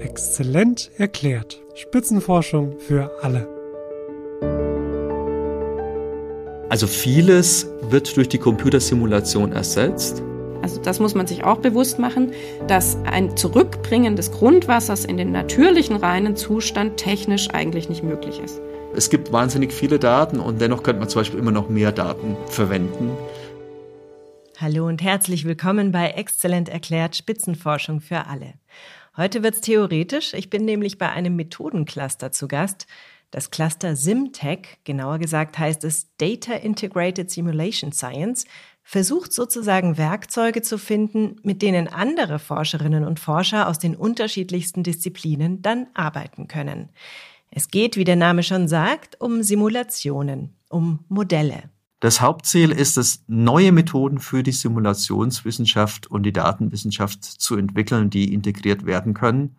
Exzellent erklärt. Spitzenforschung für alle. Also vieles wird durch die Computersimulation ersetzt. Also das muss man sich auch bewusst machen, dass ein Zurückbringen des Grundwassers in den natürlichen reinen Zustand technisch eigentlich nicht möglich ist. Es gibt wahnsinnig viele Daten und dennoch könnte man zum Beispiel immer noch mehr Daten verwenden. Hallo und herzlich willkommen bei Exzellent erklärt Spitzenforschung für alle. Heute wird's theoretisch. Ich bin nämlich bei einem Methodencluster zu Gast. Das Cluster SimTech, genauer gesagt heißt es Data Integrated Simulation Science, versucht sozusagen Werkzeuge zu finden, mit denen andere Forscherinnen und Forscher aus den unterschiedlichsten Disziplinen dann arbeiten können. Es geht, wie der Name schon sagt, um Simulationen, um Modelle. Das Hauptziel ist es, neue Methoden für die Simulationswissenschaft und die Datenwissenschaft zu entwickeln, die integriert werden können,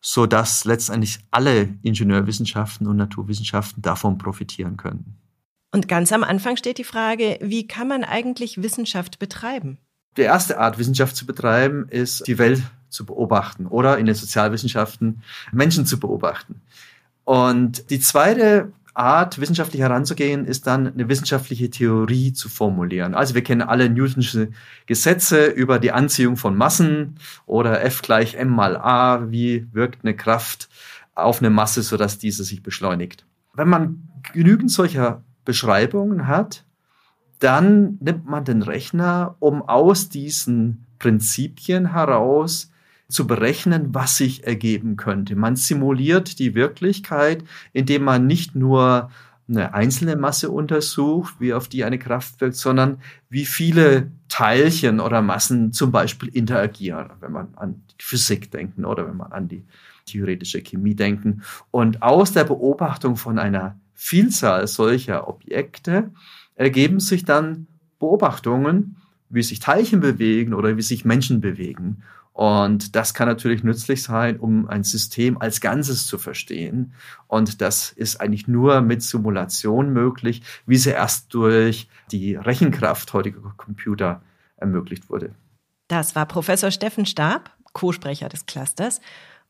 so dass letztendlich alle Ingenieurwissenschaften und Naturwissenschaften davon profitieren können. Und ganz am Anfang steht die Frage, wie kann man eigentlich Wissenschaft betreiben? Die erste Art, Wissenschaft zu betreiben, ist, die Welt zu beobachten oder in den Sozialwissenschaften Menschen zu beobachten. Und die zweite Art, wissenschaftlich heranzugehen, ist dann eine wissenschaftliche Theorie zu formulieren. Also wir kennen alle Newtonsche Gesetze über die Anziehung von Massen oder F gleich M mal A. Wie wirkt eine Kraft auf eine Masse, sodass diese sich beschleunigt? Wenn man genügend solcher Beschreibungen hat, dann nimmt man den Rechner, um aus diesen Prinzipien heraus zu berechnen, was sich ergeben könnte. Man simuliert die Wirklichkeit, indem man nicht nur eine einzelne Masse untersucht, wie auf die eine Kraft wirkt, sondern wie viele Teilchen oder Massen zum Beispiel interagieren, wenn man an die Physik denken oder wenn man an die theoretische Chemie denken. Und aus der Beobachtung von einer Vielzahl solcher Objekte ergeben sich dann Beobachtungen, wie sich Teilchen bewegen oder wie sich Menschen bewegen. Und das kann natürlich nützlich sein, um ein System als Ganzes zu verstehen. Und das ist eigentlich nur mit Simulation möglich, wie sie erst durch die Rechenkraft heutiger Computer ermöglicht wurde. Das war Professor Steffen Stab, Co-Sprecher des Clusters.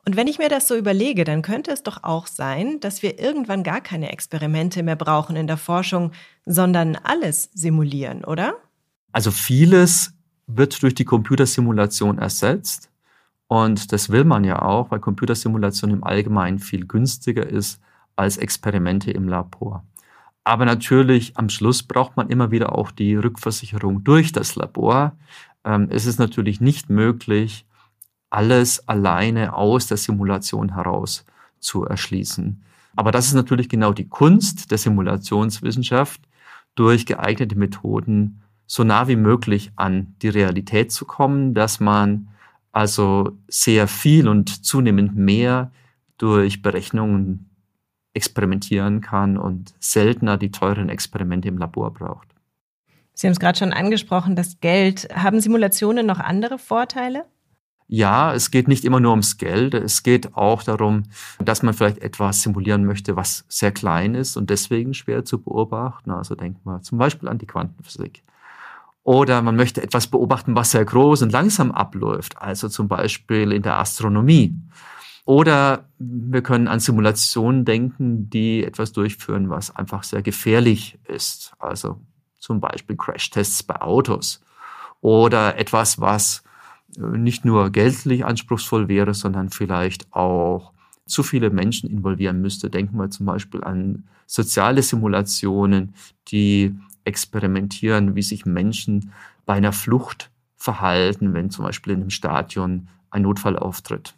Und wenn ich mir das so überlege, dann könnte es doch auch sein, dass wir irgendwann gar keine Experimente mehr brauchen in der Forschung, sondern alles simulieren, oder? Also vieles wird durch die Computersimulation ersetzt. Und das will man ja auch, weil Computersimulation im Allgemeinen viel günstiger ist als Experimente im Labor. Aber natürlich am Schluss braucht man immer wieder auch die Rückversicherung durch das Labor. Ähm, es ist natürlich nicht möglich, alles alleine aus der Simulation heraus zu erschließen. Aber das ist natürlich genau die Kunst der Simulationswissenschaft, durch geeignete Methoden so nah wie möglich an die Realität zu kommen, dass man also sehr viel und zunehmend mehr durch Berechnungen experimentieren kann und seltener die teuren Experimente im Labor braucht. Sie haben es gerade schon angesprochen, das Geld. Haben Simulationen noch andere Vorteile? Ja, es geht nicht immer nur ums Geld. Es geht auch darum, dass man vielleicht etwas simulieren möchte, was sehr klein ist und deswegen schwer zu beobachten. Also denkt man zum Beispiel an die Quantenphysik. Oder man möchte etwas beobachten, was sehr groß und langsam abläuft, also zum Beispiel in der Astronomie. Oder wir können an Simulationen denken, die etwas durchführen, was einfach sehr gefährlich ist. Also zum Beispiel Crashtests bei Autos. Oder etwas, was nicht nur geldlich anspruchsvoll wäre, sondern vielleicht auch zu viele Menschen involvieren müsste. Denken wir zum Beispiel an soziale Simulationen, die experimentieren, wie sich Menschen bei einer Flucht verhalten, wenn zum Beispiel in einem Stadion ein Notfall auftritt.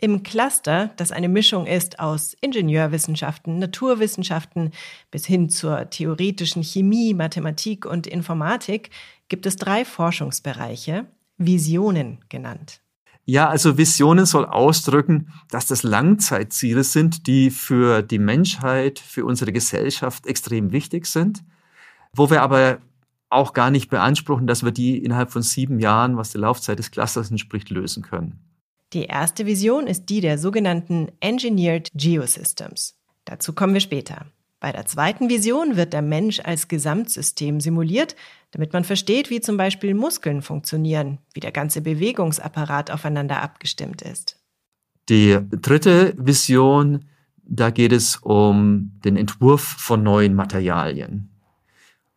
Im Cluster, das eine Mischung ist aus Ingenieurwissenschaften, Naturwissenschaften bis hin zur theoretischen Chemie, Mathematik und Informatik, gibt es drei Forschungsbereiche, Visionen genannt. Ja, also Visionen soll ausdrücken, dass das Langzeitziele sind, die für die Menschheit, für unsere Gesellschaft extrem wichtig sind wo wir aber auch gar nicht beanspruchen, dass wir die innerhalb von sieben Jahren, was die Laufzeit des Clusters entspricht, lösen können. Die erste Vision ist die der sogenannten Engineered Geosystems. Dazu kommen wir später. Bei der zweiten Vision wird der Mensch als Gesamtsystem simuliert, damit man versteht, wie zum Beispiel Muskeln funktionieren, wie der ganze Bewegungsapparat aufeinander abgestimmt ist. Die dritte Vision, da geht es um den Entwurf von neuen Materialien.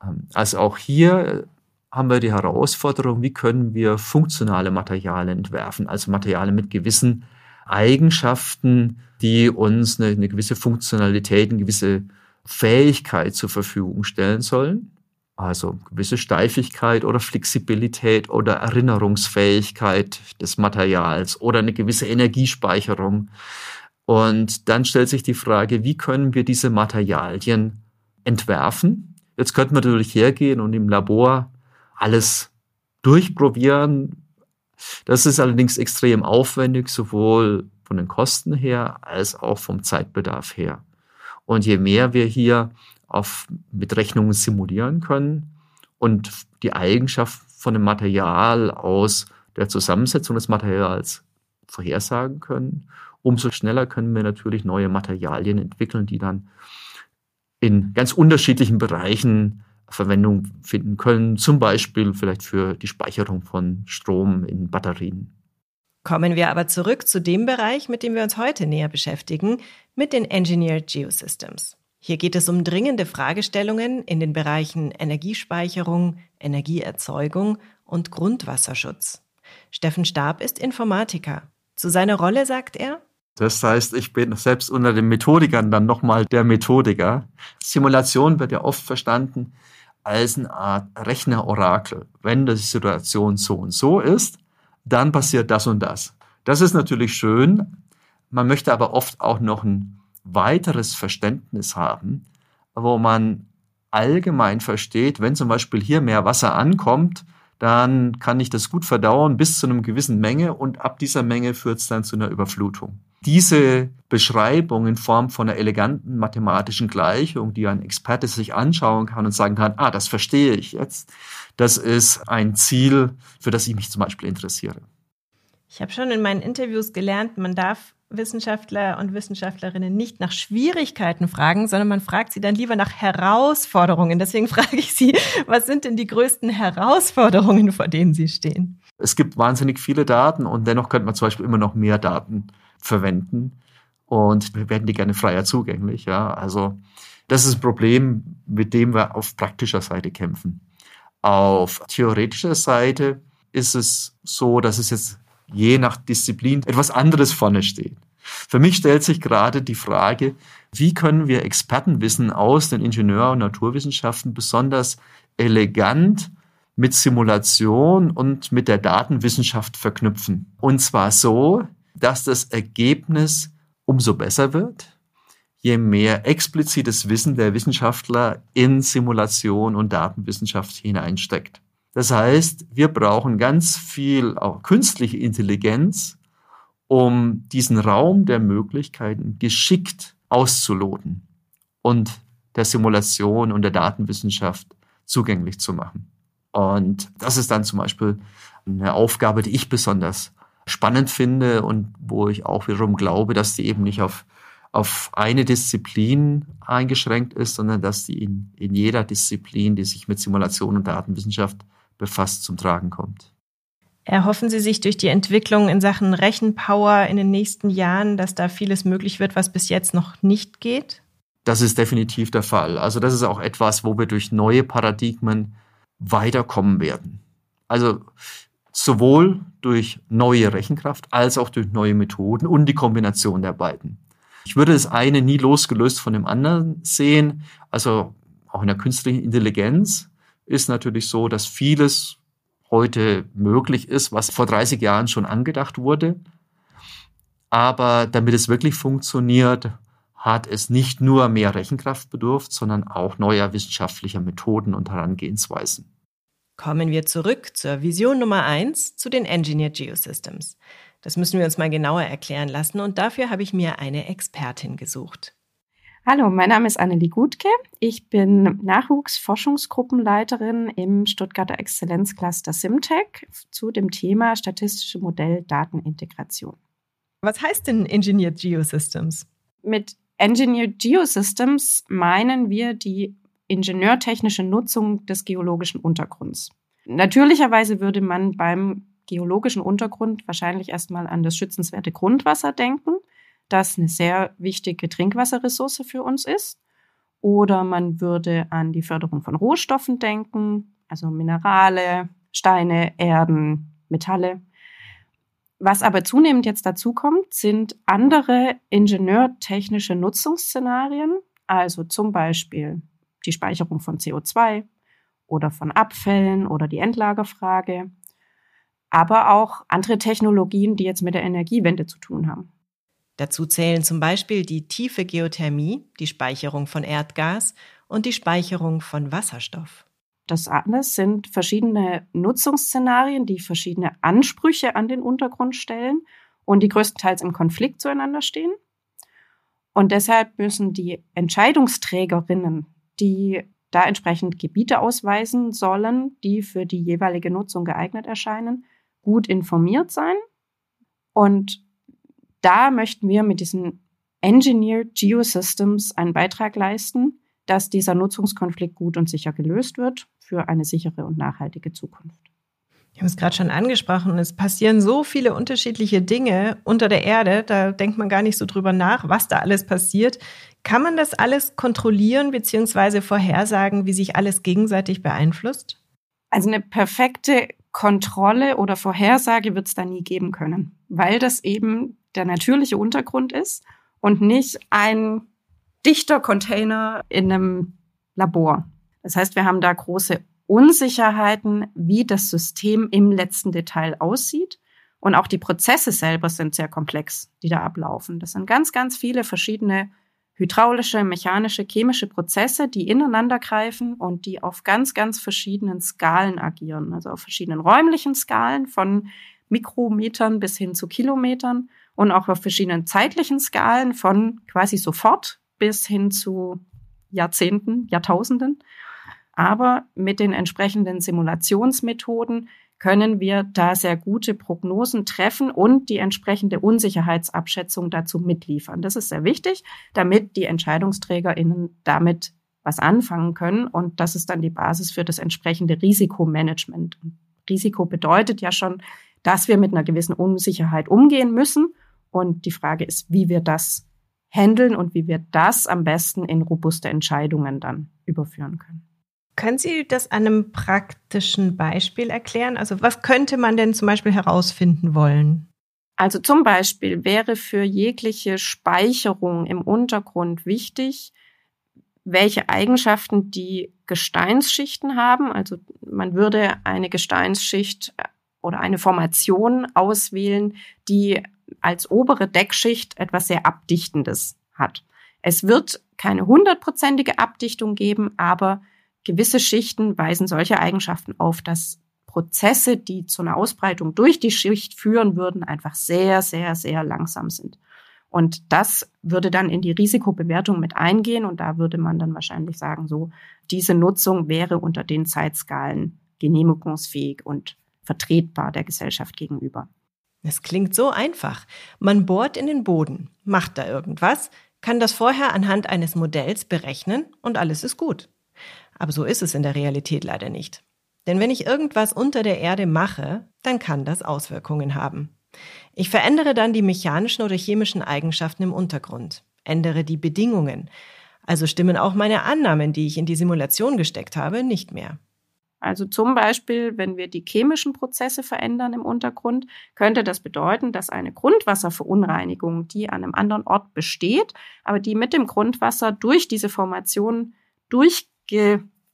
Ähm, also auch hier haben wir die Herausforderung, wie können wir funktionale Materialien entwerfen, also Materialien mit gewissen Eigenschaften, die uns eine, eine gewisse Funktionalität, eine gewisse Fähigkeit zur Verfügung stellen sollen. Also gewisse Steifigkeit oder Flexibilität oder Erinnerungsfähigkeit des Materials oder eine gewisse Energiespeicherung. Und dann stellt sich die Frage, wie können wir diese Materialien entwerfen? Jetzt könnten wir natürlich hergehen und im Labor alles durchprobieren. Das ist allerdings extrem aufwendig, sowohl von den Kosten her als auch vom Zeitbedarf her. Und je mehr wir hier auf, mit Rechnungen simulieren können und die Eigenschaft von dem Material aus der Zusammensetzung des Materials vorhersagen können, umso schneller können wir natürlich neue Materialien entwickeln, die dann in ganz unterschiedlichen Bereichen Verwendung finden können, zum Beispiel vielleicht für die Speicherung von Strom in Batterien. Kommen wir aber zurück zu dem Bereich, mit dem wir uns heute näher beschäftigen, mit den Engineered Geosystems. Hier geht es um dringende Fragestellungen in den Bereichen Energiespeicherung, Energieerzeugung und Grundwasserschutz. Steffen Stab ist Informatiker. Zu seiner Rolle sagt er, das heißt, ich bin selbst unter den Methodikern dann nochmal der Methodiker. Simulation wird ja oft verstanden als eine Art Rechnerorakel. Wenn die Situation so und so ist, dann passiert das und das. Das ist natürlich schön. Man möchte aber oft auch noch ein weiteres Verständnis haben, wo man allgemein versteht, wenn zum Beispiel hier mehr Wasser ankommt, dann kann ich das gut verdauen bis zu einer gewissen Menge und ab dieser Menge führt es dann zu einer Überflutung. Diese Beschreibung in Form von einer eleganten mathematischen Gleichung, die ein Experte sich anschauen kann und sagen kann, ah, das verstehe ich jetzt, das ist ein Ziel, für das ich mich zum Beispiel interessiere. Ich habe schon in meinen Interviews gelernt, man darf Wissenschaftler und Wissenschaftlerinnen nicht nach Schwierigkeiten fragen, sondern man fragt sie dann lieber nach Herausforderungen. Deswegen frage ich Sie, was sind denn die größten Herausforderungen, vor denen Sie stehen? Es gibt wahnsinnig viele Daten und dennoch könnte man zum Beispiel immer noch mehr Daten verwenden und wir werden die gerne freier zugänglich. Ja, also das ist ein Problem, mit dem wir auf praktischer Seite kämpfen. Auf theoretischer Seite ist es so, dass es jetzt je nach Disziplin etwas anderes vorne steht. Für mich stellt sich gerade die Frage, wie können wir Expertenwissen aus den Ingenieur- und Naturwissenschaften besonders elegant mit Simulation und mit der Datenwissenschaft verknüpfen. Und zwar so, dass das Ergebnis umso besser wird, je mehr explizites Wissen der Wissenschaftler in Simulation und Datenwissenschaft hineinsteckt. Das heißt, wir brauchen ganz viel auch künstliche Intelligenz, um diesen Raum der Möglichkeiten geschickt auszuloten und der Simulation und der Datenwissenschaft zugänglich zu machen. Und das ist dann zum Beispiel eine Aufgabe, die ich besonders spannend finde und wo ich auch wiederum glaube, dass die eben nicht auf, auf eine Disziplin eingeschränkt ist, sondern dass die in, in jeder Disziplin, die sich mit Simulation und Datenwissenschaft befasst, zum Tragen kommt. Erhoffen Sie sich durch die Entwicklung in Sachen Rechenpower in den nächsten Jahren, dass da vieles möglich wird, was bis jetzt noch nicht geht? Das ist definitiv der Fall. Also das ist auch etwas, wo wir durch neue Paradigmen weiterkommen werden. Also sowohl durch neue Rechenkraft als auch durch neue Methoden und die Kombination der beiden. Ich würde das eine nie losgelöst von dem anderen sehen. Also auch in der künstlichen Intelligenz ist natürlich so, dass vieles heute möglich ist, was vor 30 Jahren schon angedacht wurde. Aber damit es wirklich funktioniert, hat es nicht nur mehr Rechenkraft bedurft, sondern auch neuer wissenschaftlicher Methoden und Herangehensweisen. Kommen wir zurück zur Vision Nummer eins zu den Engineered Geosystems. Das müssen wir uns mal genauer erklären lassen und dafür habe ich mir eine Expertin gesucht. Hallo, mein Name ist Annelie Gutke. Ich bin Nachwuchsforschungsgruppenleiterin im Stuttgarter Exzellenzcluster Simtech zu dem Thema statistische Modell-Datenintegration. Was heißt denn Engineered Geosystems? Mit Engineered Geosystems meinen wir die ingenieurtechnische Nutzung des geologischen Untergrunds. Natürlicherweise würde man beim geologischen Untergrund wahrscheinlich erstmal an das schützenswerte Grundwasser denken, das eine sehr wichtige Trinkwasserressource für uns ist. Oder man würde an die Förderung von Rohstoffen denken, also Minerale, Steine, Erden, Metalle. Was aber zunehmend jetzt dazu kommt, sind andere ingenieurtechnische Nutzungsszenarien, also zum Beispiel die Speicherung von CO2 oder von Abfällen oder die Endlagerfrage, aber auch andere Technologien, die jetzt mit der Energiewende zu tun haben. Dazu zählen zum Beispiel die tiefe Geothermie, die Speicherung von Erdgas und die Speicherung von Wasserstoff. Das alles sind verschiedene Nutzungsszenarien, die verschiedene Ansprüche an den Untergrund stellen und die größtenteils im Konflikt zueinander stehen. Und deshalb müssen die Entscheidungsträgerinnen, die da entsprechend Gebiete ausweisen sollen, die für die jeweilige Nutzung geeignet erscheinen, gut informiert sein. Und da möchten wir mit diesen Engineered Geosystems einen Beitrag leisten, dass dieser Nutzungskonflikt gut und sicher gelöst wird für eine sichere und nachhaltige Zukunft. Ich habe es gerade schon angesprochen, es passieren so viele unterschiedliche Dinge unter der Erde, da denkt man gar nicht so drüber nach, was da alles passiert. Kann man das alles kontrollieren bzw. vorhersagen, wie sich alles gegenseitig beeinflusst? Also eine perfekte Kontrolle oder Vorhersage wird es da nie geben können, weil das eben der natürliche Untergrund ist und nicht ein dichter Container in einem Labor. Das heißt, wir haben da große Unsicherheiten, wie das System im letzten Detail aussieht. Und auch die Prozesse selber sind sehr komplex, die da ablaufen. Das sind ganz, ganz viele verschiedene hydraulische, mechanische, chemische Prozesse, die ineinander greifen und die auf ganz, ganz verschiedenen Skalen agieren. Also auf verschiedenen räumlichen Skalen von Mikrometern bis hin zu Kilometern und auch auf verschiedenen zeitlichen Skalen von quasi sofort bis hin zu Jahrzehnten, Jahrtausenden. Aber mit den entsprechenden Simulationsmethoden können wir da sehr gute Prognosen treffen und die entsprechende Unsicherheitsabschätzung dazu mitliefern. Das ist sehr wichtig, damit die EntscheidungsträgerInnen damit was anfangen können. Und das ist dann die Basis für das entsprechende Risikomanagement. Risiko bedeutet ja schon, dass wir mit einer gewissen Unsicherheit umgehen müssen. Und die Frage ist, wie wir das handeln und wie wir das am besten in robuste Entscheidungen dann überführen können. Können Sie das an einem praktischen Beispiel erklären? Also was könnte man denn zum Beispiel herausfinden wollen? Also zum Beispiel wäre für jegliche Speicherung im Untergrund wichtig, welche Eigenschaften die Gesteinsschichten haben. Also man würde eine Gesteinsschicht äh, oder eine Formation auswählen, die als obere Deckschicht etwas sehr Abdichtendes hat. Es wird keine hundertprozentige Abdichtung geben, aber gewisse Schichten weisen solche Eigenschaften auf, dass Prozesse, die zu einer Ausbreitung durch die Schicht führen würden, einfach sehr, sehr, sehr langsam sind. Und das würde dann in die Risikobewertung mit eingehen und da würde man dann wahrscheinlich sagen, so, diese Nutzung wäre unter den Zeitskalen genehmigungsfähig und vertretbar der Gesellschaft gegenüber. Es klingt so einfach. Man bohrt in den Boden, macht da irgendwas, kann das vorher anhand eines Modells berechnen und alles ist gut. Aber so ist es in der Realität leider nicht. Denn wenn ich irgendwas unter der Erde mache, dann kann das Auswirkungen haben. Ich verändere dann die mechanischen oder chemischen Eigenschaften im Untergrund, ändere die Bedingungen. Also stimmen auch meine Annahmen, die ich in die Simulation gesteckt habe, nicht mehr. Also zum Beispiel, wenn wir die chemischen Prozesse verändern im Untergrund, könnte das bedeuten, dass eine Grundwasserverunreinigung, die an einem anderen Ort besteht, aber die mit dem Grundwasser durch diese Formation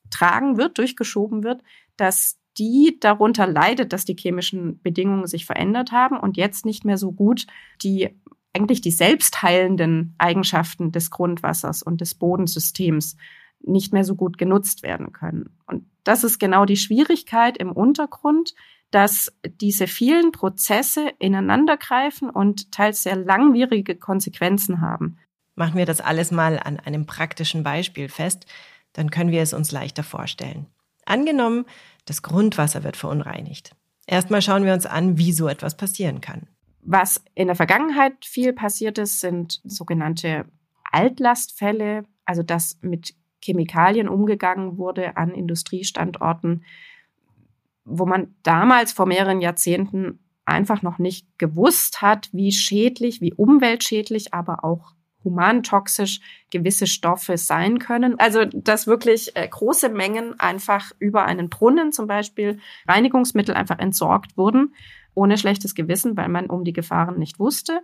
durchgetragen wird, durchgeschoben wird, dass die darunter leidet, dass die chemischen Bedingungen sich verändert haben und jetzt nicht mehr so gut die eigentlich die selbstheilenden Eigenschaften des Grundwassers und des Bodensystems nicht mehr so gut genutzt werden können. Und das ist genau die Schwierigkeit im Untergrund, dass diese vielen Prozesse ineinandergreifen und teils sehr langwierige Konsequenzen haben. Machen wir das alles mal an einem praktischen Beispiel fest, dann können wir es uns leichter vorstellen. Angenommen, das Grundwasser wird verunreinigt. Erstmal schauen wir uns an, wie so etwas passieren kann. Was in der Vergangenheit viel passiert ist, sind sogenannte Altlastfälle, also dass mit Chemikalien umgegangen wurde an Industriestandorten, wo man damals vor mehreren Jahrzehnten einfach noch nicht gewusst hat, wie schädlich, wie umweltschädlich, aber auch humantoxisch gewisse Stoffe sein können. Also, dass wirklich äh, große Mengen einfach über einen Brunnen zum Beispiel Reinigungsmittel einfach entsorgt wurden, ohne schlechtes Gewissen, weil man um die Gefahren nicht wusste.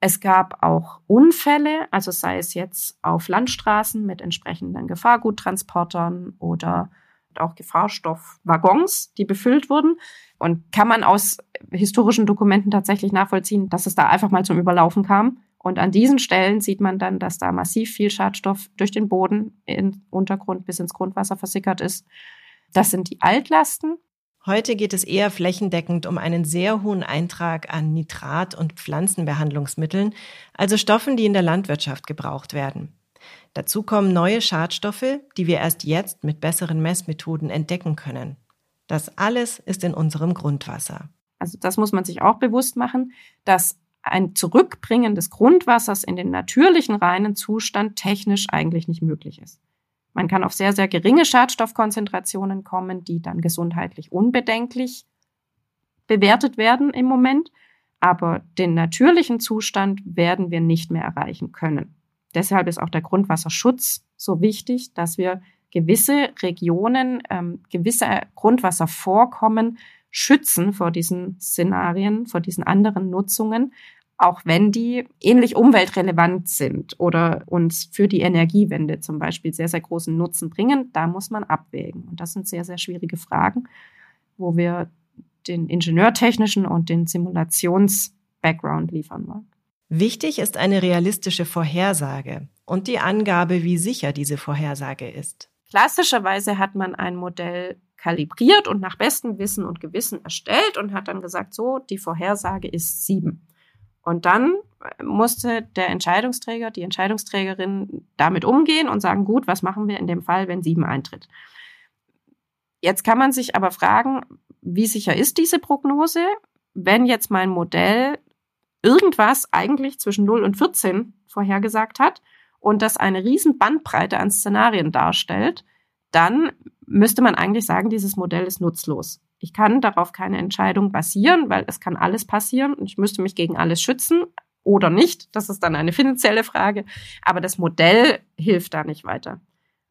Es gab auch Unfälle, also sei es jetzt auf Landstraßen mit entsprechenden Gefahrguttransportern oder auch Gefahrstoffwaggons, die befüllt wurden. Und kann man aus historischen Dokumenten tatsächlich nachvollziehen, dass es da einfach mal zum Überlaufen kam. Und an diesen Stellen sieht man dann, dass da massiv viel Schadstoff durch den Boden im Untergrund bis ins Grundwasser versickert ist. Das sind die Altlasten. Heute geht es eher flächendeckend um einen sehr hohen Eintrag an Nitrat- und Pflanzenbehandlungsmitteln, also Stoffen, die in der Landwirtschaft gebraucht werden. Dazu kommen neue Schadstoffe, die wir erst jetzt mit besseren Messmethoden entdecken können. Das alles ist in unserem Grundwasser. Also das muss man sich auch bewusst machen, dass ein Zurückbringen des Grundwassers in den natürlichen reinen Zustand technisch eigentlich nicht möglich ist. Man kann auf sehr, sehr geringe Schadstoffkonzentrationen kommen, die dann gesundheitlich unbedenklich bewertet werden im Moment. Aber den natürlichen Zustand werden wir nicht mehr erreichen können. Deshalb ist auch der Grundwasserschutz so wichtig, dass wir gewisse Regionen, ähm, gewisse Grundwasservorkommen schützen vor diesen Szenarien, vor diesen anderen Nutzungen, auch wenn die ähnlich umweltrelevant sind oder uns für die Energiewende zum Beispiel sehr, sehr großen Nutzen bringen, da muss man abwägen. Und das sind sehr, sehr schwierige Fragen, wo wir den ingenieurtechnischen und den Simulations-Background liefern wollen. Wichtig ist eine realistische Vorhersage und die Angabe, wie sicher diese Vorhersage ist. Klassischerweise hat man ein Modell kalibriert und nach bestem Wissen und Gewissen erstellt und hat dann gesagt, so, die Vorhersage ist sieben. Und dann musste der Entscheidungsträger, die Entscheidungsträgerin damit umgehen und sagen, gut, was machen wir in dem Fall, wenn sieben eintritt? Jetzt kann man sich aber fragen, wie sicher ist diese Prognose, wenn jetzt mein Modell irgendwas eigentlich zwischen 0 und 14 vorhergesagt hat und das eine riesen Bandbreite an Szenarien darstellt, dann müsste man eigentlich sagen, dieses Modell ist nutzlos. Ich kann darauf keine Entscheidung basieren, weil es kann alles passieren und ich müsste mich gegen alles schützen oder nicht. Das ist dann eine finanzielle Frage. Aber das Modell hilft da nicht weiter.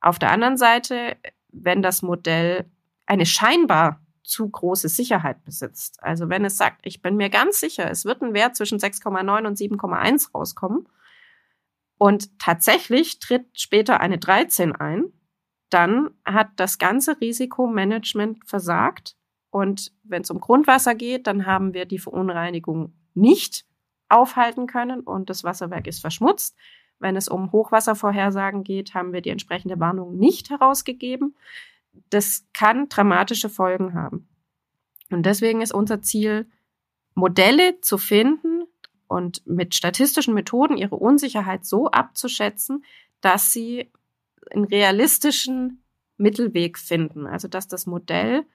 Auf der anderen Seite, wenn das Modell eine scheinbar zu große Sicherheit besitzt, also wenn es sagt, ich bin mir ganz sicher, es wird ein Wert zwischen 6,9 und 7,1 rauskommen und tatsächlich tritt später eine 13 ein, dann hat das ganze Risikomanagement versagt und wenn es um Grundwasser geht, dann haben wir die Verunreinigung nicht aufhalten können und das Wasserwerk ist verschmutzt. Wenn es um Hochwasservorhersagen geht, haben wir die entsprechende Warnung nicht herausgegeben. Das kann dramatische Folgen haben. Und deswegen ist unser Ziel, Modelle zu finden und mit statistischen Methoden ihre Unsicherheit so abzuschätzen, dass sie einen realistischen Mittelweg finden. Also dass das Modell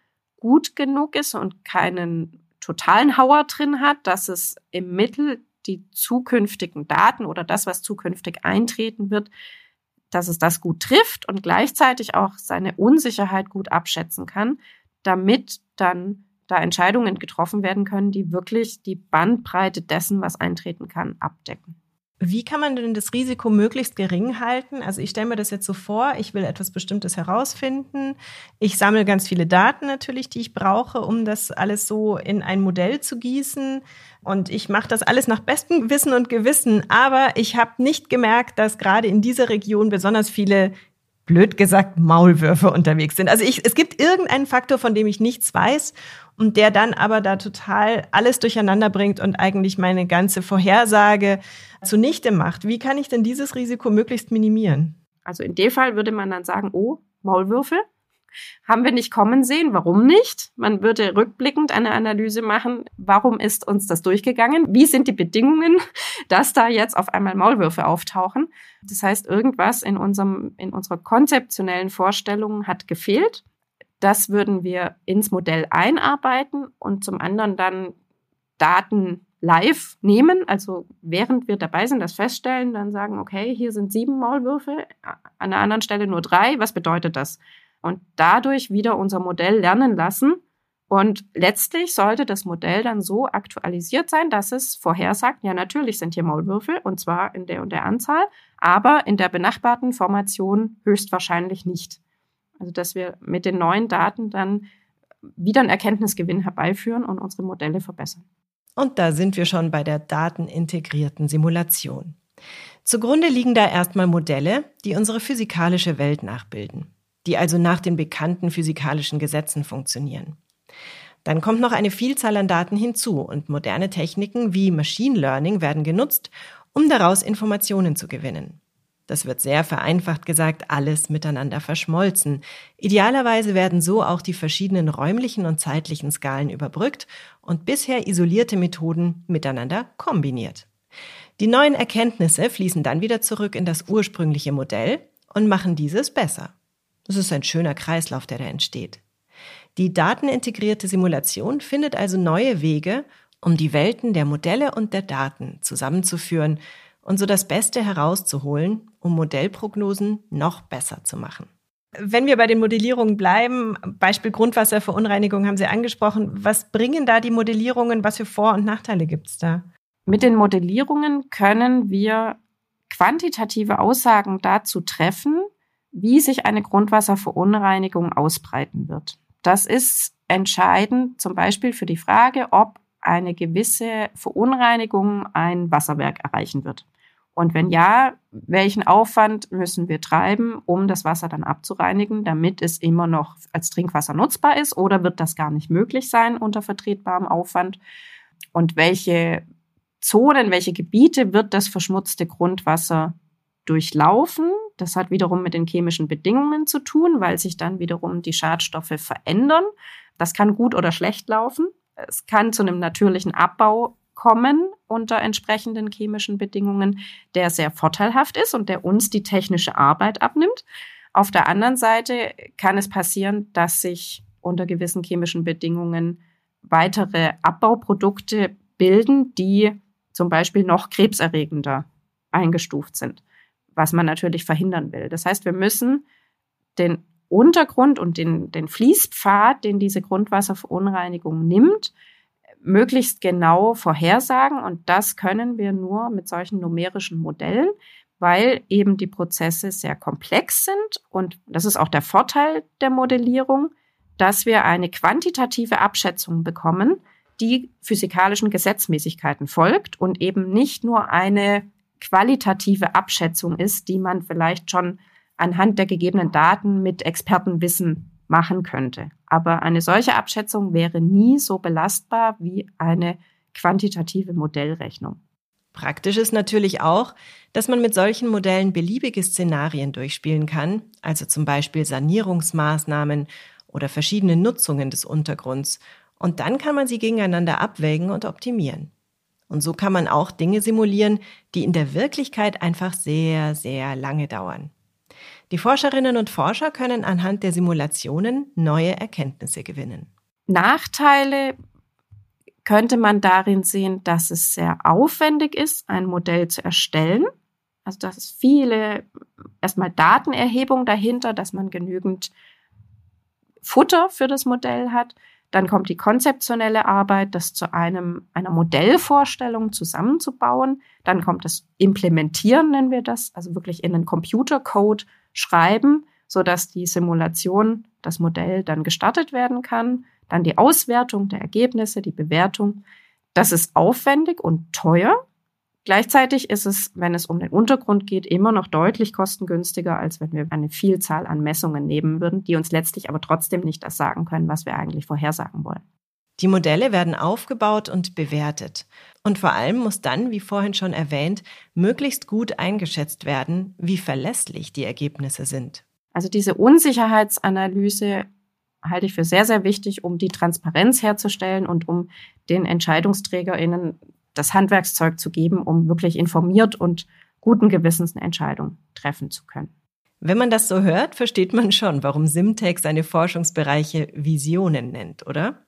gut genug ist und keinen totalen Hauer drin hat, dass es im Mittel die zukünftigen Daten oder das, was zukünftig eintreten wird, dass es das gut trifft und gleichzeitig auch seine Unsicherheit gut abschätzen kann, damit dann da Entscheidungen getroffen werden können, die wirklich die Bandbreite dessen, was eintreten kann, abdecken. Wie kann man denn das Risiko möglichst gering halten? Also ich stelle mir das jetzt so vor, ich will etwas Bestimmtes herausfinden. Ich sammle ganz viele Daten natürlich, die ich brauche, um das alles so in ein Modell zu gießen. Und ich mache das alles nach bestem Wissen und Gewissen. Aber ich habe nicht gemerkt, dass gerade in dieser Region besonders viele blöd gesagt, Maulwürfe unterwegs sind. Also ich, es gibt irgendeinen Faktor, von dem ich nichts weiß und der dann aber da total alles durcheinander bringt und eigentlich meine ganze Vorhersage zunichte macht. Wie kann ich denn dieses Risiko möglichst minimieren? Also in dem Fall würde man dann sagen, oh, Maulwürfe, haben wir nicht kommen sehen. Warum nicht? Man würde rückblickend eine Analyse machen, warum ist uns das durchgegangen? Wie sind die Bedingungen, dass da jetzt auf einmal Maulwürfe auftauchen? Das heißt, irgendwas in unserem, in unserer konzeptionellen Vorstellung hat gefehlt. Das würden wir ins Modell einarbeiten und zum anderen dann Daten live nehmen, also während wir dabei sind, das feststellen, dann sagen, okay, hier sind sieben Maulwürfe, an der anderen Stelle nur drei. Was bedeutet das? Und dadurch wieder unser Modell lernen lassen. Und letztlich sollte das Modell dann so aktualisiert sein, dass es vorhersagt, ja natürlich sind hier Maulwürfel und zwar in der und der Anzahl, aber in der benachbarten Formation höchstwahrscheinlich nicht. Also dass wir mit den neuen Daten dann wieder einen Erkenntnisgewinn herbeiführen und unsere Modelle verbessern. Und da sind wir schon bei der datenintegrierten Simulation. Zugrunde liegen da erstmal Modelle, die unsere physikalische Welt nachbilden, die also nach den bekannten physikalischen Gesetzen funktionieren. Dann kommt noch eine Vielzahl an Daten hinzu und moderne Techniken wie Machine Learning werden genutzt, um daraus Informationen zu gewinnen. Das wird sehr vereinfacht gesagt alles miteinander verschmolzen. Idealerweise werden so auch die verschiedenen räumlichen und zeitlichen Skalen überbrückt und bisher isolierte Methoden miteinander kombiniert. Die neuen Erkenntnisse fließen dann wieder zurück in das ursprüngliche Modell und machen dieses besser. Das ist ein schöner Kreislauf, der da entsteht. Die datenintegrierte Simulation findet also neue Wege, um die Welten der Modelle und der Daten zusammenzuführen und so das Beste herauszuholen, um Modellprognosen noch besser zu machen. Wenn wir bei den Modellierungen bleiben, Beispiel Grundwasserverunreinigung haben Sie angesprochen. Was bringen da die Modellierungen? Was für Vor- und Nachteile gibt es da? Mit den Modellierungen können wir quantitative Aussagen dazu treffen, wie sich eine Grundwasserverunreinigung ausbreiten wird. Das ist entscheidend zum Beispiel für die Frage, ob eine gewisse Verunreinigung ein Wasserwerk erreichen wird. Und wenn ja, welchen Aufwand müssen wir treiben, um das Wasser dann abzureinigen, damit es immer noch als Trinkwasser nutzbar ist? Oder wird das gar nicht möglich sein unter vertretbarem Aufwand? Und welche Zonen, welche Gebiete wird das verschmutzte Grundwasser durchlaufen? Das hat wiederum mit den chemischen Bedingungen zu tun, weil sich dann wiederum die Schadstoffe verändern. Das kann gut oder schlecht laufen. Es kann zu einem natürlichen Abbau kommen unter entsprechenden chemischen Bedingungen, der sehr vorteilhaft ist und der uns die technische Arbeit abnimmt. Auf der anderen Seite kann es passieren, dass sich unter gewissen chemischen Bedingungen weitere Abbauprodukte bilden, die zum Beispiel noch krebserregender eingestuft sind, was man natürlich verhindern will. Das heißt, wir müssen den Untergrund und den, den Fließpfad, den diese Grundwasserverunreinigung nimmt, möglichst genau vorhersagen. Und das können wir nur mit solchen numerischen Modellen, weil eben die Prozesse sehr komplex sind. Und das ist auch der Vorteil der Modellierung, dass wir eine quantitative Abschätzung bekommen, die physikalischen Gesetzmäßigkeiten folgt und eben nicht nur eine qualitative Abschätzung ist, die man vielleicht schon anhand der gegebenen Daten mit Expertenwissen machen könnte. Aber eine solche Abschätzung wäre nie so belastbar wie eine quantitative Modellrechnung. Praktisch ist natürlich auch, dass man mit solchen Modellen beliebige Szenarien durchspielen kann, also zum Beispiel Sanierungsmaßnahmen oder verschiedene Nutzungen des Untergrunds. Und dann kann man sie gegeneinander abwägen und optimieren. Und so kann man auch Dinge simulieren, die in der Wirklichkeit einfach sehr, sehr lange dauern. Die Forscherinnen und Forscher können anhand der Simulationen neue Erkenntnisse gewinnen. Nachteile könnte man darin sehen, dass es sehr aufwendig ist, ein Modell zu erstellen. Also dass es viele erstmal Datenerhebung dahinter, dass man genügend Futter für das Modell hat. Dann kommt die konzeptionelle Arbeit, das zu einem, einer Modellvorstellung zusammenzubauen. Dann kommt das Implementieren, nennen wir das, also wirklich in den Computercode schreiben, so dass die Simulation, das Modell dann gestartet werden kann. Dann die Auswertung der Ergebnisse, die Bewertung. Das ist aufwendig und teuer. Gleichzeitig ist es, wenn es um den Untergrund geht, immer noch deutlich kostengünstiger, als wenn wir eine Vielzahl an Messungen nehmen würden, die uns letztlich aber trotzdem nicht das sagen können, was wir eigentlich vorhersagen wollen. Die Modelle werden aufgebaut und bewertet. Und vor allem muss dann, wie vorhin schon erwähnt, möglichst gut eingeschätzt werden, wie verlässlich die Ergebnisse sind. Also diese Unsicherheitsanalyse halte ich für sehr, sehr wichtig, um die Transparenz herzustellen und um den EntscheidungsträgerInnen das Handwerkszeug zu geben, um wirklich informiert und guten Gewissens eine Entscheidung treffen zu können. Wenn man das so hört, versteht man schon, warum Simtech seine Forschungsbereiche Visionen nennt, oder?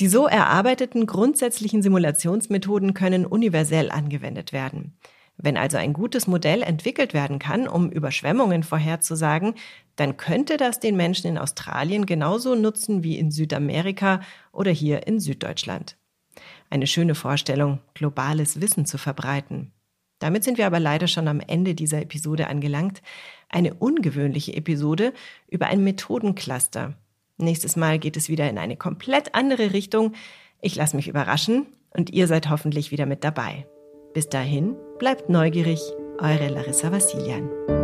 Die so erarbeiteten grundsätzlichen Simulationsmethoden können universell angewendet werden. Wenn also ein gutes Modell entwickelt werden kann, um Überschwemmungen vorherzusagen, dann könnte das den Menschen in Australien genauso nutzen wie in Südamerika oder hier in Süddeutschland. Eine schöne Vorstellung, globales Wissen zu verbreiten. Damit sind wir aber leider schon am Ende dieser Episode angelangt. Eine ungewöhnliche Episode über ein Methodencluster. Nächstes Mal geht es wieder in eine komplett andere Richtung. Ich lasse mich überraschen und ihr seid hoffentlich wieder mit dabei. Bis dahin, bleibt neugierig, eure Larissa Vassilian.